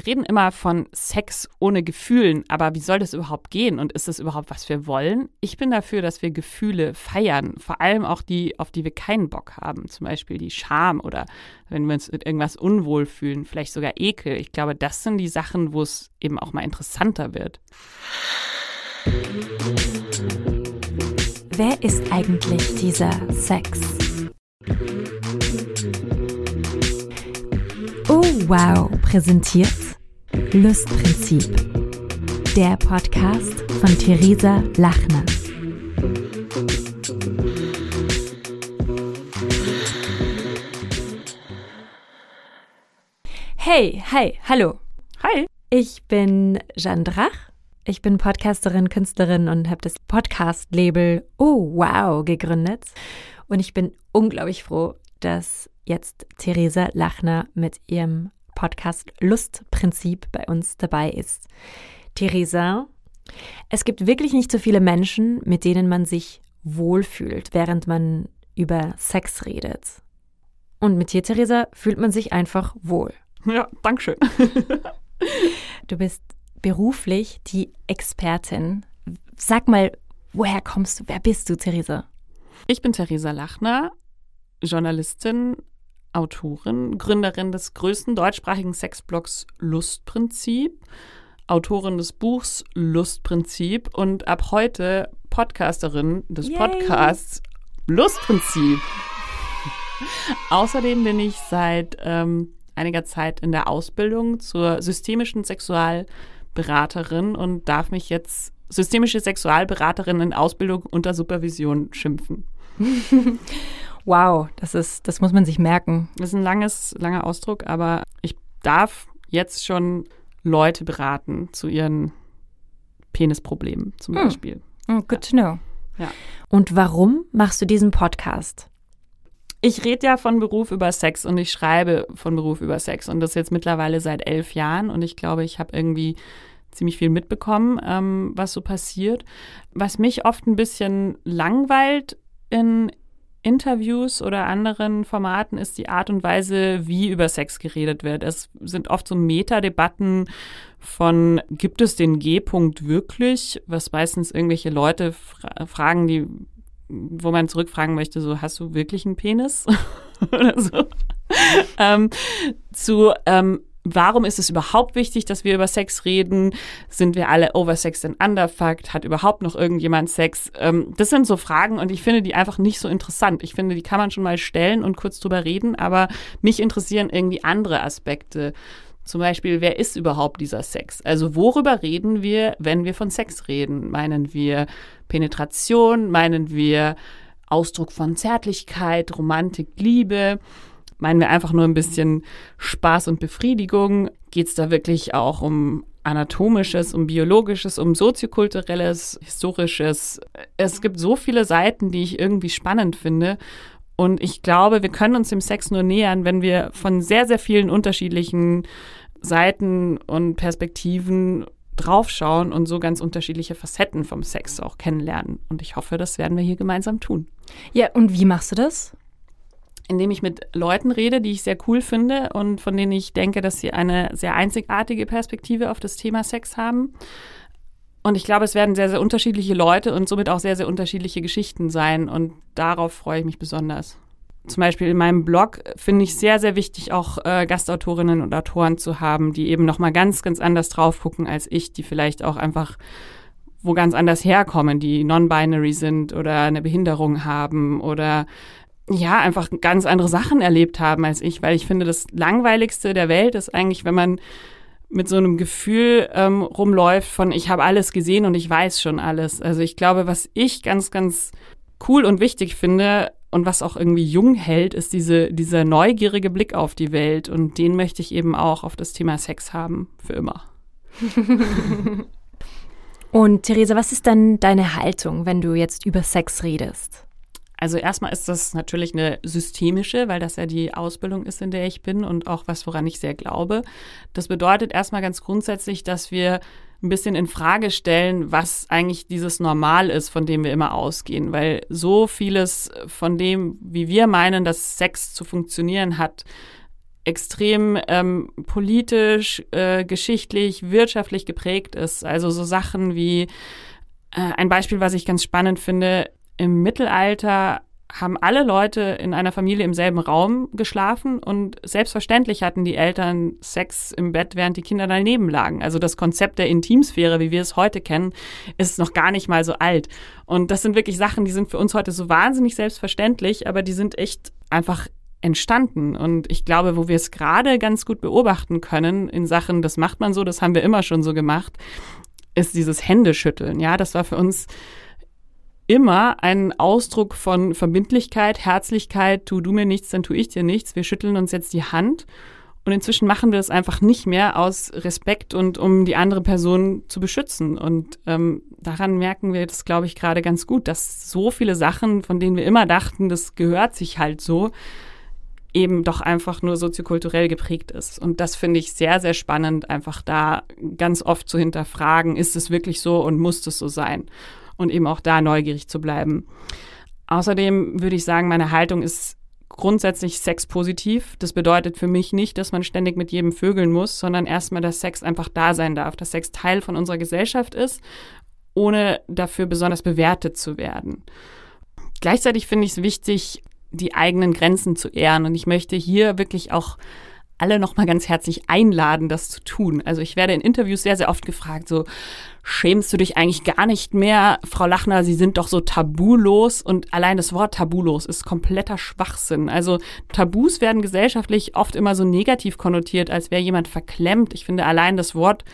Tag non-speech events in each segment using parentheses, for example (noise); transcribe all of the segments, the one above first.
Wir reden immer von Sex ohne Gefühlen, aber wie soll das überhaupt gehen und ist das überhaupt, was wir wollen? Ich bin dafür, dass wir Gefühle feiern, vor allem auch die, auf die wir keinen Bock haben, zum Beispiel die Scham oder wenn wir uns mit irgendwas unwohl fühlen, vielleicht sogar Ekel. Ich glaube, das sind die Sachen, wo es eben auch mal interessanter wird. Wer ist eigentlich dieser Sex? Oh wow, präsentiert Lustprinzip. Der Podcast von Theresa Lachner. Hey, hi, hallo. Hi. Ich bin Jeanne Drach. Ich bin Podcasterin, Künstlerin und habe das Podcast-Label Oh Wow gegründet. Und ich bin unglaublich froh, dass jetzt Theresa Lachner mit ihrem Podcast Lustprinzip bei uns dabei ist. Theresa, es gibt wirklich nicht so viele Menschen, mit denen man sich wohlfühlt, während man über Sex redet. Und mit dir, Theresa, fühlt man sich einfach wohl. Ja, Dankeschön. (laughs) du bist beruflich die Expertin. Sag mal, woher kommst du? Wer bist du, Theresa? Ich bin Theresa Lachner, Journalistin, Autorin, Gründerin des größten deutschsprachigen Sexblogs Lustprinzip, Autorin des Buchs Lustprinzip und ab heute Podcasterin des Yay. Podcasts Lustprinzip. (laughs) Außerdem bin ich seit ähm, einiger Zeit in der Ausbildung zur systemischen Sexualberaterin und darf mich jetzt systemische Sexualberaterin in Ausbildung unter Supervision schimpfen. (laughs) Wow, das ist, das muss man sich merken. Das ist ein langes, langer Ausdruck, aber ich darf jetzt schon Leute beraten zu ihren Penisproblemen zum hm. Beispiel. Mm, good to know. Ja. Und warum machst du diesen Podcast? Ich rede ja von Beruf über Sex und ich schreibe von Beruf über Sex und das jetzt mittlerweile seit elf Jahren und ich glaube, ich habe irgendwie ziemlich viel mitbekommen, ähm, was so passiert. Was mich oft ein bisschen langweilt in Interviews oder anderen Formaten ist die Art und Weise, wie über Sex geredet wird. Es sind oft so Metadebatten von, gibt es den G-Punkt wirklich? Was meistens irgendwelche Leute fra fragen, die, wo man zurückfragen möchte, so, hast du wirklich einen Penis? (laughs) oder so. ähm, zu, ähm, Warum ist es überhaupt wichtig, dass wir über Sex reden? Sind wir alle oversexed and underfucked? Hat überhaupt noch irgendjemand Sex? Ähm, das sind so Fragen und ich finde die einfach nicht so interessant. Ich finde, die kann man schon mal stellen und kurz drüber reden, aber mich interessieren irgendwie andere Aspekte. Zum Beispiel, wer ist überhaupt dieser Sex? Also worüber reden wir, wenn wir von Sex reden? Meinen wir Penetration? Meinen wir Ausdruck von Zärtlichkeit, Romantik, Liebe? Meinen wir einfach nur ein bisschen Spaß und Befriedigung? Geht es da wirklich auch um anatomisches, um biologisches, um soziokulturelles, historisches? Es gibt so viele Seiten, die ich irgendwie spannend finde. Und ich glaube, wir können uns dem Sex nur nähern, wenn wir von sehr, sehr vielen unterschiedlichen Seiten und Perspektiven draufschauen und so ganz unterschiedliche Facetten vom Sex auch kennenlernen. Und ich hoffe, das werden wir hier gemeinsam tun. Ja, und wie machst du das? Indem ich mit Leuten rede, die ich sehr cool finde und von denen ich denke, dass sie eine sehr einzigartige Perspektive auf das Thema Sex haben. Und ich glaube, es werden sehr, sehr unterschiedliche Leute und somit auch sehr, sehr unterschiedliche Geschichten sein. Und darauf freue ich mich besonders. Zum Beispiel in meinem Blog finde ich sehr, sehr wichtig, auch äh, Gastautorinnen und Autoren zu haben, die eben nochmal ganz, ganz anders drauf gucken als ich, die vielleicht auch einfach wo ganz anders herkommen, die non-binary sind oder eine Behinderung haben oder ja, einfach ganz andere Sachen erlebt haben als ich, weil ich finde, das Langweiligste der Welt ist eigentlich, wenn man mit so einem Gefühl ähm, rumläuft von, ich habe alles gesehen und ich weiß schon alles. Also ich glaube, was ich ganz, ganz cool und wichtig finde und was auch irgendwie jung hält, ist diese, dieser neugierige Blick auf die Welt. Und den möchte ich eben auch auf das Thema Sex haben, für immer. (laughs) und Theresa, was ist dann deine Haltung, wenn du jetzt über Sex redest? Also erstmal ist das natürlich eine systemische, weil das ja die Ausbildung ist, in der ich bin und auch was, woran ich sehr glaube. Das bedeutet erstmal ganz grundsätzlich, dass wir ein bisschen in Frage stellen, was eigentlich dieses Normal ist, von dem wir immer ausgehen, weil so vieles von dem, wie wir meinen, dass Sex zu funktionieren hat, extrem ähm, politisch, äh, geschichtlich, wirtschaftlich geprägt ist. Also so Sachen wie äh, ein Beispiel, was ich ganz spannend finde, im Mittelalter haben alle Leute in einer Familie im selben Raum geschlafen und selbstverständlich hatten die Eltern Sex im Bett, während die Kinder daneben lagen. Also das Konzept der Intimsphäre, wie wir es heute kennen, ist noch gar nicht mal so alt. Und das sind wirklich Sachen, die sind für uns heute so wahnsinnig selbstverständlich, aber die sind echt einfach entstanden. Und ich glaube, wo wir es gerade ganz gut beobachten können in Sachen, das macht man so, das haben wir immer schon so gemacht, ist dieses Händeschütteln. Ja, das war für uns immer ein Ausdruck von Verbindlichkeit, Herzlichkeit, tu du mir nichts, dann tu ich dir nichts. Wir schütteln uns jetzt die Hand. Und inzwischen machen wir das einfach nicht mehr aus Respekt und um die andere Person zu beschützen. Und ähm, daran merken wir das, glaube ich, gerade ganz gut, dass so viele Sachen, von denen wir immer dachten, das gehört sich halt so, eben doch einfach nur soziokulturell geprägt ist. Und das finde ich sehr, sehr spannend, einfach da ganz oft zu hinterfragen, ist es wirklich so und muss es so sein? Und eben auch da neugierig zu bleiben. Außerdem würde ich sagen, meine Haltung ist grundsätzlich sexpositiv. Das bedeutet für mich nicht, dass man ständig mit jedem vögeln muss, sondern erstmal, dass Sex einfach da sein darf, dass Sex Teil von unserer Gesellschaft ist, ohne dafür besonders bewertet zu werden. Gleichzeitig finde ich es wichtig, die eigenen Grenzen zu ehren. Und ich möchte hier wirklich auch alle nochmal ganz herzlich einladen, das zu tun. Also ich werde in Interviews sehr, sehr oft gefragt, so, schämst du dich eigentlich gar nicht mehr, Frau Lachner, Sie sind doch so tabulos und allein das Wort tabulos ist kompletter Schwachsinn. Also Tabus werden gesellschaftlich oft immer so negativ konnotiert, als wäre jemand verklemmt. Ich finde allein das Wort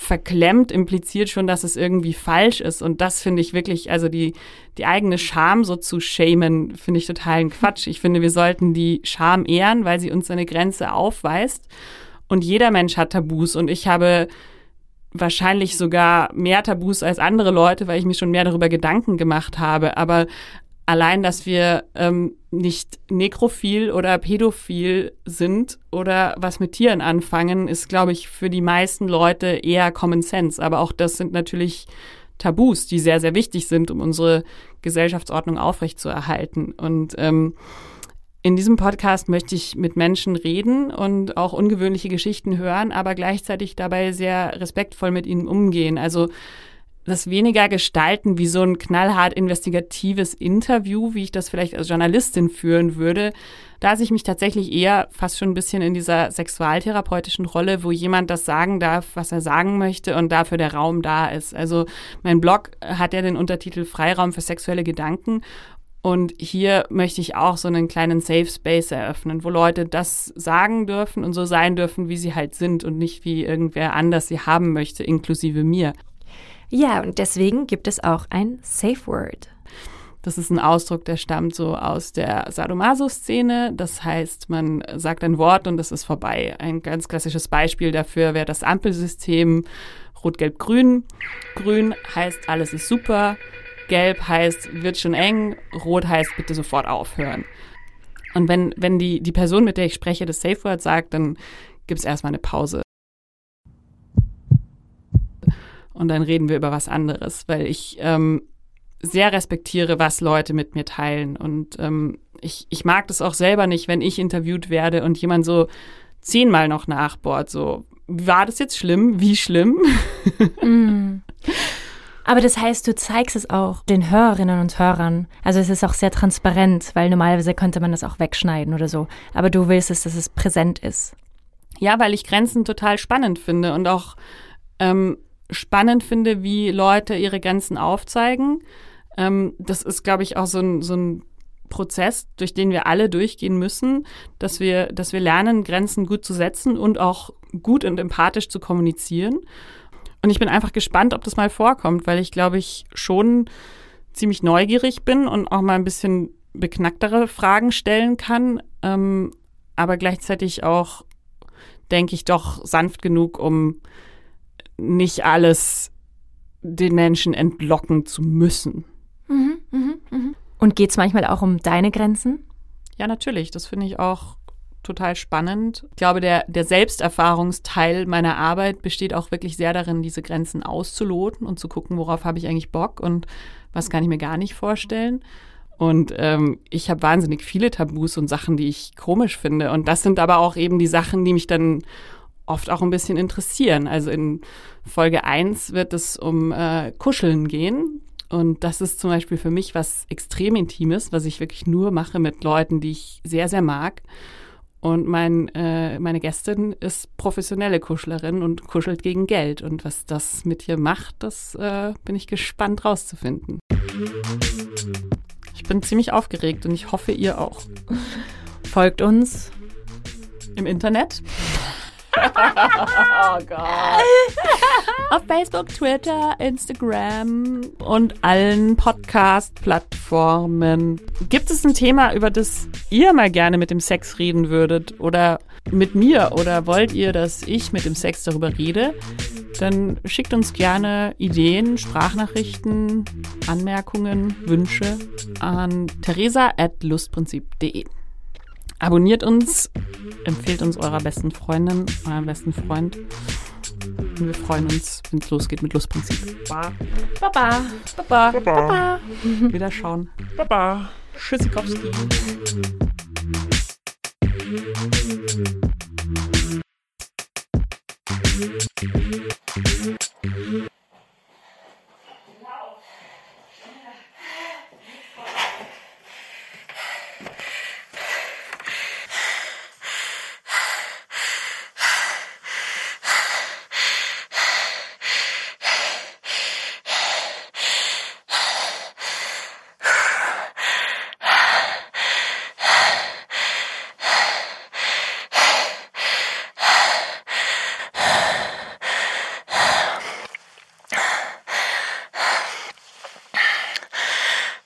verklemmt impliziert schon, dass es irgendwie falsch ist. Und das finde ich wirklich, also die, die eigene Scham so zu schämen, finde ich totalen Quatsch. Ich finde, wir sollten die Scham ehren, weil sie uns eine Grenze aufweist. Und jeder Mensch hat Tabus. Und ich habe wahrscheinlich sogar mehr Tabus als andere Leute, weil ich mir schon mehr darüber Gedanken gemacht habe. Aber allein, dass wir ähm, nicht nekrophil oder pädophil sind oder was mit Tieren anfangen, ist, glaube ich, für die meisten Leute eher Common Sense. Aber auch das sind natürlich Tabus, die sehr, sehr wichtig sind, um unsere Gesellschaftsordnung aufrechtzuerhalten. Und ähm, in diesem Podcast möchte ich mit Menschen reden und auch ungewöhnliche Geschichten hören, aber gleichzeitig dabei sehr respektvoll mit ihnen umgehen. Also das weniger gestalten wie so ein knallhart investigatives Interview, wie ich das vielleicht als Journalistin führen würde. Da sehe ich mich tatsächlich eher fast schon ein bisschen in dieser sexualtherapeutischen Rolle, wo jemand das sagen darf, was er sagen möchte und dafür der Raum da ist. Also mein Blog hat ja den Untertitel Freiraum für sexuelle Gedanken und hier möchte ich auch so einen kleinen Safe Space eröffnen, wo Leute das sagen dürfen und so sein dürfen, wie sie halt sind und nicht wie irgendwer anders sie haben möchte, inklusive mir. Ja, und deswegen gibt es auch ein Safe Word. Das ist ein Ausdruck, der stammt so aus der Sadomaso-Szene. Das heißt, man sagt ein Wort und es ist vorbei. Ein ganz klassisches Beispiel dafür wäre das Ampelsystem Rot-Gelb-Grün. Grün heißt, alles ist super. Gelb heißt, wird schon eng. Rot heißt, bitte sofort aufhören. Und wenn, wenn die, die Person, mit der ich spreche, das Safe Word sagt, dann gibt es erstmal eine Pause. Und dann reden wir über was anderes, weil ich ähm, sehr respektiere, was Leute mit mir teilen. Und ähm, ich, ich mag das auch selber nicht, wenn ich interviewt werde und jemand so zehnmal noch nachbohrt, so, war das jetzt schlimm? Wie schlimm? (laughs) Mm. Aber das heißt, du zeigst es auch den Hörerinnen und Hörern. Also es ist auch sehr transparent, weil normalerweise könnte man das auch wegschneiden oder so. Aber du willst es, dass es präsent ist. Ja, weil ich Grenzen total spannend finde und auch ähm, spannend finde, wie Leute ihre Grenzen aufzeigen. Ähm, das ist, glaube ich, auch so ein, so ein Prozess, durch den wir alle durchgehen müssen, dass wir, dass wir lernen, Grenzen gut zu setzen und auch gut und empathisch zu kommunizieren. Und ich bin einfach gespannt, ob das mal vorkommt, weil ich glaube ich schon ziemlich neugierig bin und auch mal ein bisschen beknacktere Fragen stellen kann, ähm, aber gleichzeitig auch denke ich doch sanft genug, um nicht alles den Menschen entlocken zu müssen. Mhm, mh, mh. Und geht es manchmal auch um deine Grenzen? Ja, natürlich. Das finde ich auch total spannend. Ich glaube, der, der Selbsterfahrungsteil meiner Arbeit besteht auch wirklich sehr darin, diese Grenzen auszuloten und zu gucken, worauf habe ich eigentlich Bock und was kann ich mir gar nicht vorstellen. Und ähm, ich habe wahnsinnig viele Tabus und Sachen, die ich komisch finde. Und das sind aber auch eben die Sachen, die mich dann oft auch ein bisschen interessieren. Also in Folge 1 wird es um äh, Kuscheln gehen. Und das ist zum Beispiel für mich was extrem Intimes, was ich wirklich nur mache mit Leuten, die ich sehr, sehr mag. Und mein, äh, meine Gästin ist professionelle Kuschlerin und kuschelt gegen Geld. Und was das mit ihr macht, das äh, bin ich gespannt rauszufinden. Ich bin ziemlich aufgeregt und ich hoffe, ihr auch. Folgt uns im Internet. (laughs) oh Gott. Auf Facebook, Twitter, Instagram und allen Podcast-Plattformen. Gibt es ein Thema, über das ihr mal gerne mit dem Sex reden würdet oder mit mir oder wollt ihr, dass ich mit dem Sex darüber rede? Dann schickt uns gerne Ideen, Sprachnachrichten, Anmerkungen, Wünsche an theresa.lustprinzip.de. Abonniert uns, empfehlt uns eurer besten Freundin, eurem besten Freund. Und wir freuen uns, wenn es losgeht mit Lustprinzip. Baba. Baba. Baba. Baba. Baba. Wieder schauen. Baba. Tschüssikowski. Thank you.